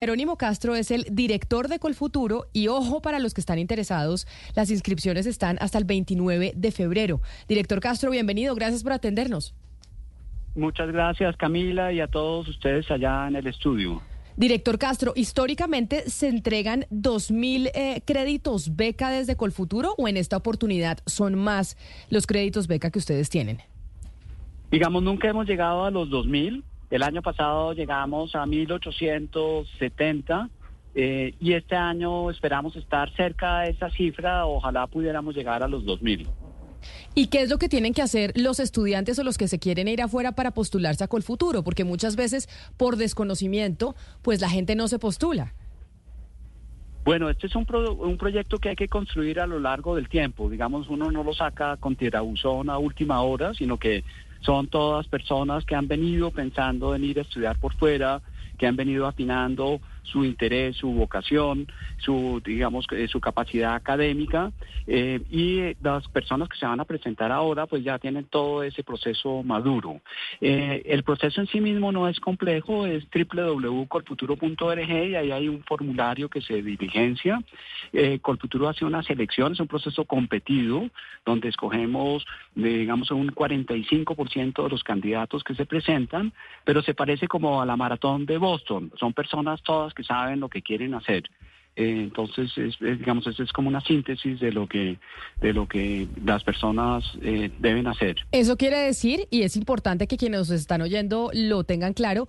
Jerónimo Castro es el director de Colfuturo y ojo para los que están interesados, las inscripciones están hasta el 29 de febrero. Director Castro, bienvenido, gracias por atendernos. Muchas gracias Camila y a todos ustedes allá en el estudio. Director Castro, históricamente se entregan 2.000 eh, créditos beca desde Colfuturo o en esta oportunidad son más los créditos beca que ustedes tienen? Digamos, nunca hemos llegado a los 2.000 el año pasado llegamos a 1.870 eh, y este año esperamos estar cerca de esa cifra. Ojalá pudiéramos llegar a los 2.000. ¿Y qué es lo que tienen que hacer los estudiantes o los que se quieren ir afuera para postularse a Colfuturo? Porque muchas veces por desconocimiento, pues la gente no se postula. Bueno, este es un, un proyecto que hay que construir a lo largo del tiempo. Digamos, uno no lo saca con tirabuzón a última hora, sino que son todas personas que han venido pensando en ir a estudiar por fuera, que han venido afinando su interés, su vocación, su, digamos, eh, su capacidad académica. Eh, y las personas que se van a presentar ahora, pues ya tienen todo ese proceso maduro. Eh, el proceso en sí mismo no es complejo, es www.colfuturo.org y ahí hay un formulario que se diligencia. Colfuturo hace una selección, es un proceso competido, donde escogemos, digamos, un 45% de los candidatos que se presentan, pero se parece como a la maratón de Boston. Son personas todas que saben lo que quieren hacer. Eh, entonces, es, digamos, es como una síntesis de lo que, de lo que las personas eh, deben hacer. Eso quiere decir, y es importante que quienes nos están oyendo lo tengan claro,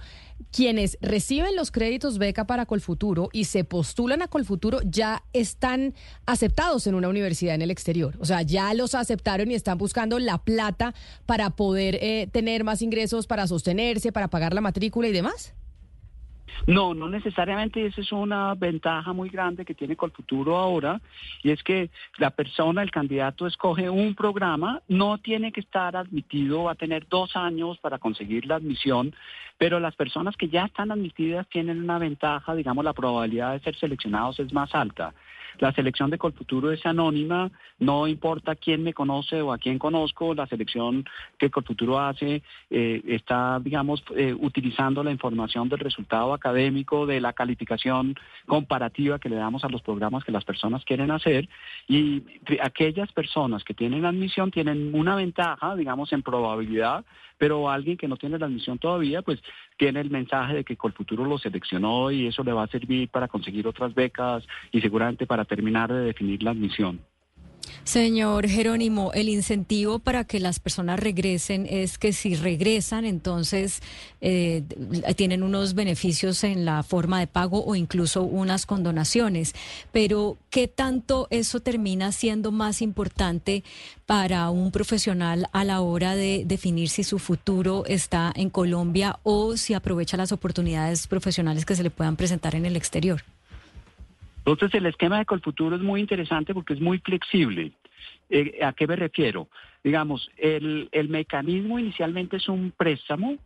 quienes reciben los créditos beca para Colfuturo y se postulan a Colfuturo ya están aceptados en una universidad en el exterior. O sea, ya los aceptaron y están buscando la plata para poder eh, tener más ingresos, para sostenerse, para pagar la matrícula y demás. No, no necesariamente esa es una ventaja muy grande que tiene Colfuturo ahora, y es que la persona, el candidato, escoge un programa, no tiene que estar admitido, va a tener dos años para conseguir la admisión, pero las personas que ya están admitidas tienen una ventaja, digamos, la probabilidad de ser seleccionados es más alta. La selección de Colfuturo es anónima, no importa quién me conoce o a quién conozco, la selección que Colfuturo hace eh, está, digamos, eh, utilizando la información del resultado académico, de la calificación comparativa que le damos a los programas que las personas quieren hacer. Y aquellas personas que tienen admisión tienen una ventaja, digamos, en probabilidad, pero alguien que no tiene la admisión todavía, pues tiene el mensaje de que Colfuturo lo seleccionó y eso le va a servir para conseguir otras becas y seguramente para terminar de definir la admisión. Señor Jerónimo, el incentivo para que las personas regresen es que si regresan, entonces eh, tienen unos beneficios en la forma de pago o incluso unas condonaciones. Pero, ¿qué tanto eso termina siendo más importante para un profesional a la hora de definir si su futuro está en Colombia o si aprovecha las oportunidades profesionales que se le puedan presentar en el exterior? Entonces el esquema de Colfuturo es muy interesante porque es muy flexible. Eh, ¿A qué me refiero? Digamos, el, el mecanismo inicialmente es un préstamo,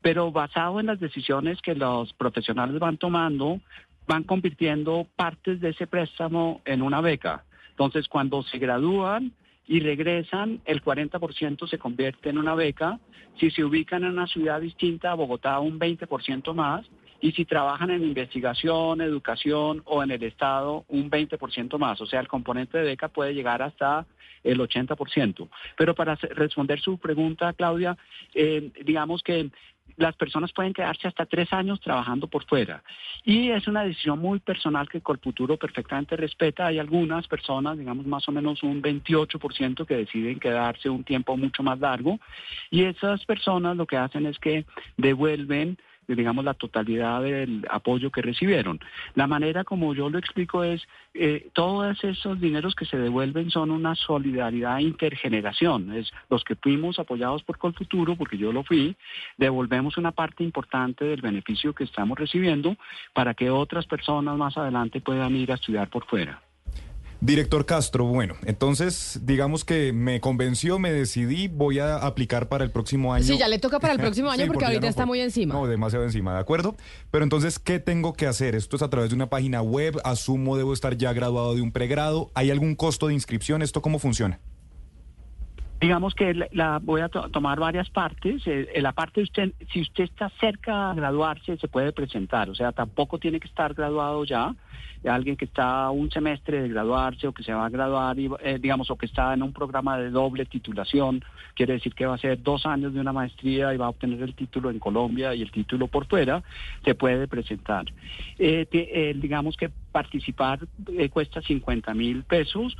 pero basado en las decisiones que los profesionales van tomando, van convirtiendo partes de ese préstamo en una beca. Entonces, cuando se gradúan y regresan, el 40% se convierte en una beca. Si se ubican en una ciudad distinta a Bogotá, un 20% más y si trabajan en investigación, educación o en el Estado, un 20% más. O sea, el componente de beca puede llegar hasta el 80%. Pero para responder su pregunta, Claudia, eh, digamos que las personas pueden quedarse hasta tres años trabajando por fuera. Y es una decisión muy personal que Colfuturo perfectamente respeta. Hay algunas personas, digamos más o menos un 28% que deciden quedarse un tiempo mucho más largo. Y esas personas lo que hacen es que devuelven digamos, la totalidad del apoyo que recibieron. La manera como yo lo explico es, eh, todos esos dineros que se devuelven son una solidaridad intergeneración. Es los que fuimos apoyados por Colfuturo, porque yo lo fui, devolvemos una parte importante del beneficio que estamos recibiendo para que otras personas más adelante puedan ir a estudiar por fuera. Director Castro, bueno, entonces digamos que me convenció, me decidí, voy a aplicar para el próximo año. Sí, ya le toca para el próximo año porque, ahorita está muy encima. No, demasiado encima, ¿de acuerdo? Pero entonces, ¿qué tengo que hacer? Esto es a través de una página web, asumo debo estar ya graduado de un pregrado, ¿hay algún costo de inscripción? ¿Esto cómo funciona? Digamos que la, voy a tomar varias partes. Eh, en la parte de usted, si usted está cerca de graduarse, se puede presentar. O sea, tampoco tiene que estar graduado ya. Alguien que está un semestre de graduarse o que se va a graduar, y, eh, digamos, o que está en un programa de doble titulación, quiere decir que va a ser dos años de una maestría y va a obtener el título en Colombia y el título por fuera, se puede presentar. Eh, digamos que participar cuesta 50 mil pesos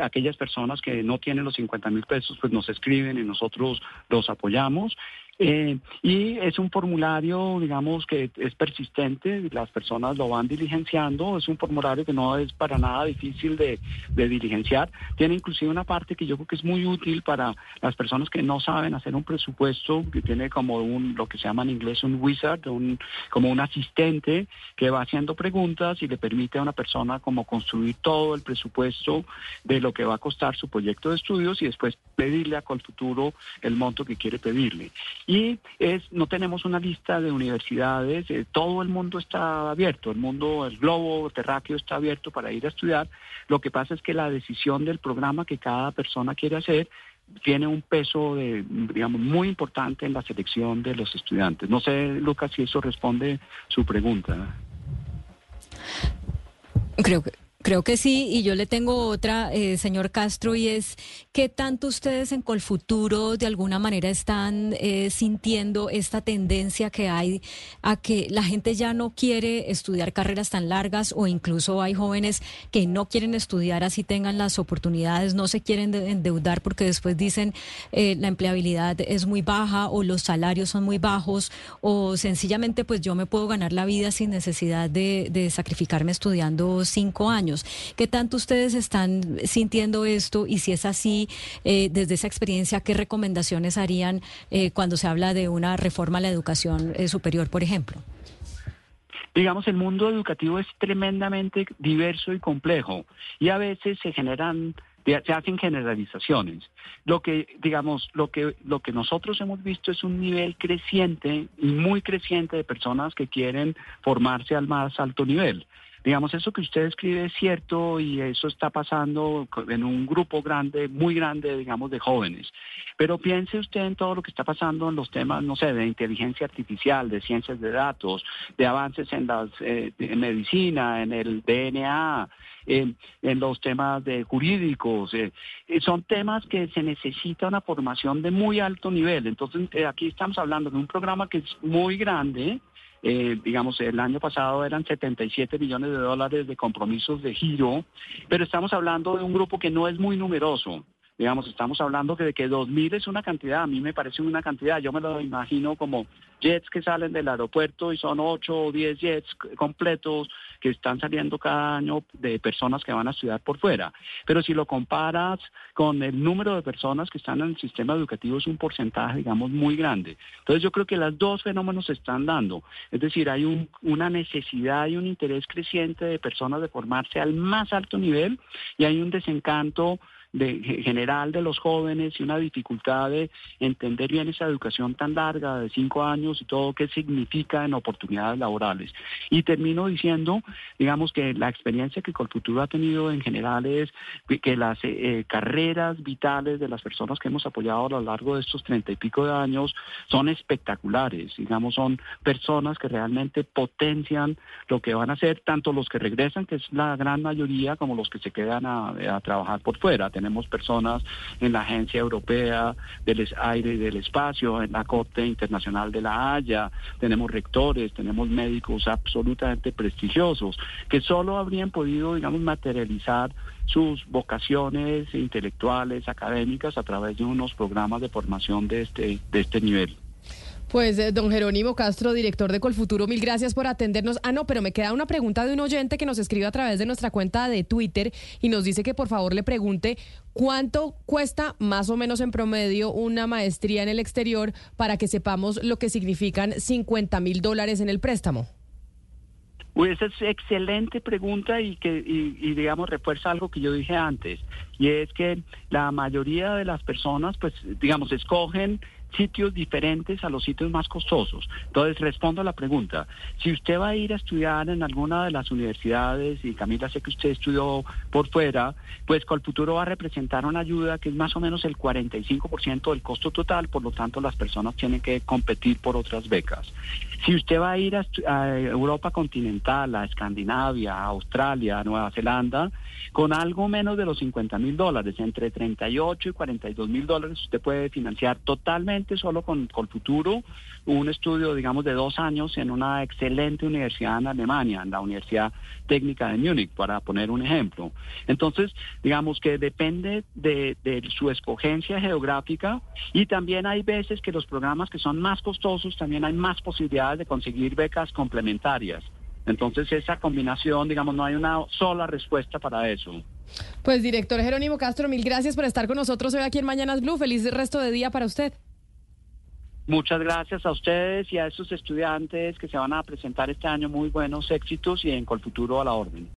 aquellas personas que no tienen los 50 mil pesos, pues nos escriben y nosotros los apoyamos. Eh, y es un formulario, digamos, que es persistente, las personas lo van diligenciando, es un formulario que no es para nada difícil de, diligenciar. Tiene inclusive una parte que yo creo que es muy útil para las personas que no saben hacer un presupuesto, que tiene como un, lo que se llama en inglés un wizard, un, como un asistente que va haciendo preguntas y le permite a una persona como construir todo el presupuesto de lo que va a costar su proyecto de estudios y después pedirle a Colfuturo el monto que quiere pedirle. Y es, no tenemos una lista de universidades, eh, todo el mundo está abierto, el mundo, el globo terráqueo está abierto para ir a estudiar. Lo que pasa es que la decisión del programa que cada persona quiere hacer tiene un peso de, digamos, muy importante en la selección de los estudiantes. No sé, Lucas, si eso responde su pregunta. Creo que Creo que sí, y yo le tengo otra, eh, señor Castro, y es ¿qué tanto ustedes en Colfuturo de alguna manera están eh, sintiendo esta tendencia que hay a que la gente ya no quiere estudiar carreras tan largas o incluso hay jóvenes que no quieren estudiar así tengan las oportunidades, no se quieren endeudar porque después dicen eh, la empleabilidad es muy baja o los salarios son muy bajos o sencillamente pues yo me puedo ganar la vida sin necesidad de, de sacrificarme estudiando cinco años? ¿Qué tanto ustedes están sintiendo esto? Y si es así, eh, desde esa experiencia, ¿qué recomendaciones harían eh, cuando se habla de una reforma a la educación eh, superior, por ejemplo? Digamos, el mundo educativo es tremendamente diverso y complejo y a veces se generan se hacen generalizaciones. Lo que, digamos, lo que, lo que nosotros hemos visto es un nivel creciente muy creciente de personas que quieren formarse al más alto nivel. Digamos, eso que usted escribe es cierto y eso está pasando en un grupo grande, muy grande, digamos, de jóvenes. Pero piense usted en todo lo que está pasando en los temas, no sé, de inteligencia artificial, de ciencias de datos, de avances en, las, eh, medicina, en el DNA, en, los temas de jurídicos. Eh, eh, son temas que se necesita una formación de muy alto nivel. Entonces, aquí estamos hablando de un programa que es muy grande, eh, digamos, el año pasado eran 77 millones de dólares de compromisos de giro, pero estamos hablando de un grupo que no es muy numeroso. Digamos, estamos hablando que de que 2.000 es una cantidad, a mí me parece una cantidad, yo me lo imagino como jets que salen del aeropuerto y son 8 o 10 jets completos que están saliendo cada año de personas que van a estudiar por fuera. Pero si lo comparas con el número de personas que están en el sistema educativo es un porcentaje, digamos, muy grande. Entonces yo creo que los dos fenómenos se están dando. Es decir, hay un, una necesidad y un interés creciente de personas de formarse al más alto nivel y hay un desencanto de, general de los jóvenes y una dificultad de entender bien esa educación tan larga de cinco años y todo qué significa en oportunidades laborales. Y termino diciendo, digamos que la experiencia que Colfuturo ha tenido en general es que las eh, eh, carreras vitales de las personas que hemos apoyado a lo largo de estos treinta y pico de años son espectaculares, digamos, son personas que realmente potencian lo que van a hacer, tanto los que regresan, que es la gran mayoría, como los que se quedan a, a trabajar por fuera tenemos personas en la Agencia Europea del Aire y del Espacio, en la Corte Internacional de la Haya, tenemos rectores, tenemos médicos absolutamente prestigiosos, que solo habrían podido, digamos, materializar sus vocaciones intelectuales, académicas, a través de unos programas de formación de este, de este nivel. Pues, eh, don Jerónimo Castro, director de Colfuturo, mil gracias por atendernos. Ah, no, pero me queda una pregunta de un oyente que nos escribe a través de nuestra cuenta de Twitter y nos dice que por favor le pregunte cuánto cuesta más o menos en promedio una maestría en el exterior para que sepamos lo que significan 50 mil dólares en el préstamo. Pues esa es excelente pregunta y que y, digamos refuerza algo que yo dije antes y es que la mayoría de las personas pues digamos escogen sitios diferentes a los sitios más costosos. Entonces, respondo a la pregunta. Si usted va a ir a estudiar en alguna de las universidades, y Camila sé que usted estudió por fuera, pues Colfuturo va a representar una ayuda que es más o menos el 45% del costo total, por lo tanto las personas tienen que competir por otras becas. Si usted va a ir a, a Europa continental, a Escandinavia, a Australia, a Nueva Zelanda, con algo menos de los 50 mil dólares, entre 38 y 42 mil dólares, usted puede financiar totalmente solo con, futuro un estudio, digamos, de dos años en una excelente universidad en Alemania, en la Universidad Técnica de Múnich, para poner un ejemplo. Entonces, digamos que depende de, de su escogencia geográfica y también hay veces que los programas que son más costosos, también hay más posibilidades de conseguir becas complementarias. Entonces, esa combinación, digamos, no hay una sola respuesta para eso. Pues, director Jerónimo Castro, mil gracias por estar con nosotros hoy aquí en Mañanas Blue. Feliz resto de día para usted. Muchas gracias a ustedes y a esos estudiantes que se van a presentar este año muy buenos éxitos y en Colfuturo a la orden.